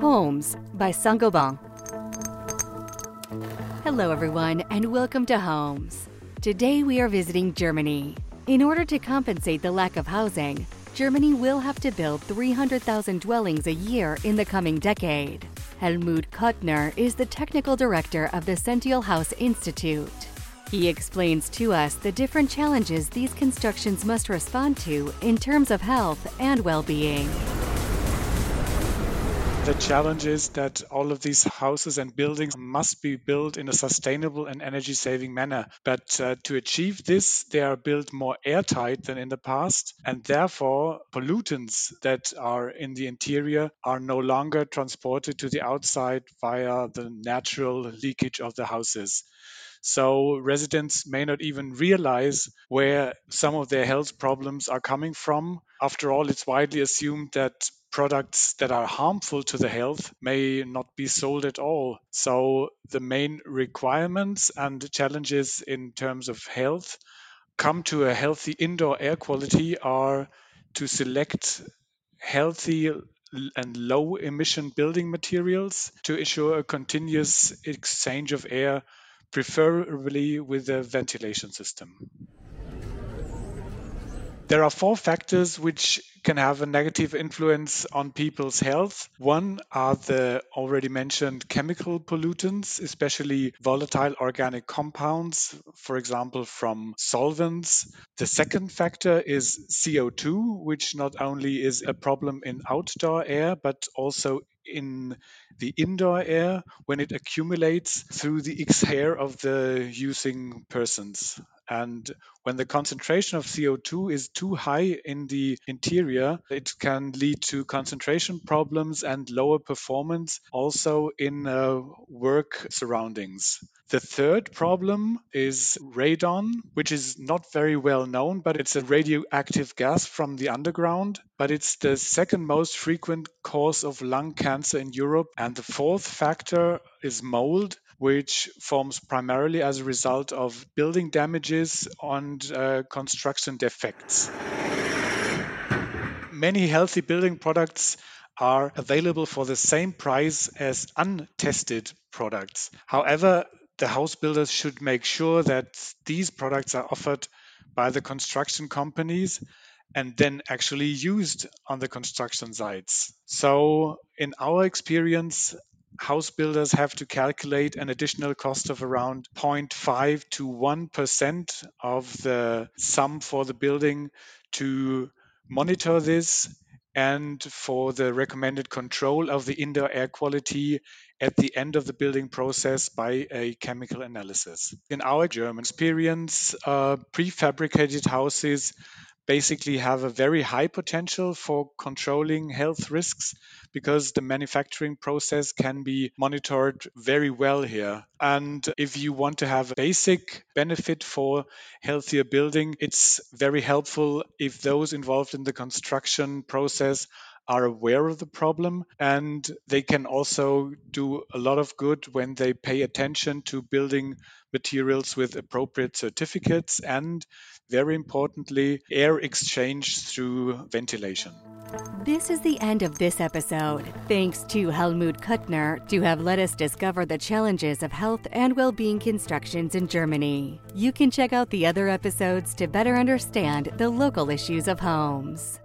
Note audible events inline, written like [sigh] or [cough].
Homes by Saint-Gobain. Hello, everyone, and welcome to Homes. Today we are visiting Germany. In order to compensate the lack of housing, Germany will have to build 300,000 dwellings a year in the coming decade. Helmut Kuttner is the technical director of the Sentinel House Institute. He explains to us the different challenges these constructions must respond to in terms of health and well being. The challenge is that all of these houses and buildings must be built in a sustainable and energy saving manner. But uh, to achieve this, they are built more airtight than in the past, and therefore, pollutants that are in the interior are no longer transported to the outside via the natural leakage of the houses. So residents may not even realize where some of their health problems are coming from. After all, it's widely assumed that products that are harmful to the health may not be sold at all. So the main requirements and challenges in terms of health come to a healthy indoor air quality are to select healthy and low emission building materials to ensure a continuous exchange of air preferably with a ventilation system. There are four factors which can have a negative influence on people's health. One are the already mentioned chemical pollutants, especially volatile organic compounds, for example, from solvents. The second factor is CO2, which not only is a problem in outdoor air, but also in the indoor air when it accumulates through the [laughs] exhale of the using persons. And when the concentration of CO2 is too high in the interior, it can lead to concentration problems and lower performance also in uh, work surroundings. The third problem is radon, which is not very well known, but it's a radioactive gas from the underground. But it's the second most frequent cause of lung cancer in Europe. And the fourth factor is mold, which forms primarily as a result of building damages and uh, construction defects. Many healthy building products are available for the same price as untested products. However, the house builders should make sure that these products are offered by the construction companies and then actually used on the construction sites. So, in our experience, house builders have to calculate an additional cost of around 0.5 to 1% of the sum for the building to monitor this and for the recommended control of the indoor air quality at the end of the building process by a chemical analysis. In our German experience, uh, prefabricated houses basically have a very high potential for controlling health risks because the manufacturing process can be monitored very well here. And if you want to have a basic benefit for healthier building, it's very helpful if those involved in the construction process are aware of the problem and they can also do a lot of good when they pay attention to building materials with appropriate certificates and very importantly air exchange through ventilation. This is the end of this episode. Thanks to Helmut Kuttner to have let us discover the challenges of health and well-being constructions in Germany. You can check out the other episodes to better understand the local issues of homes.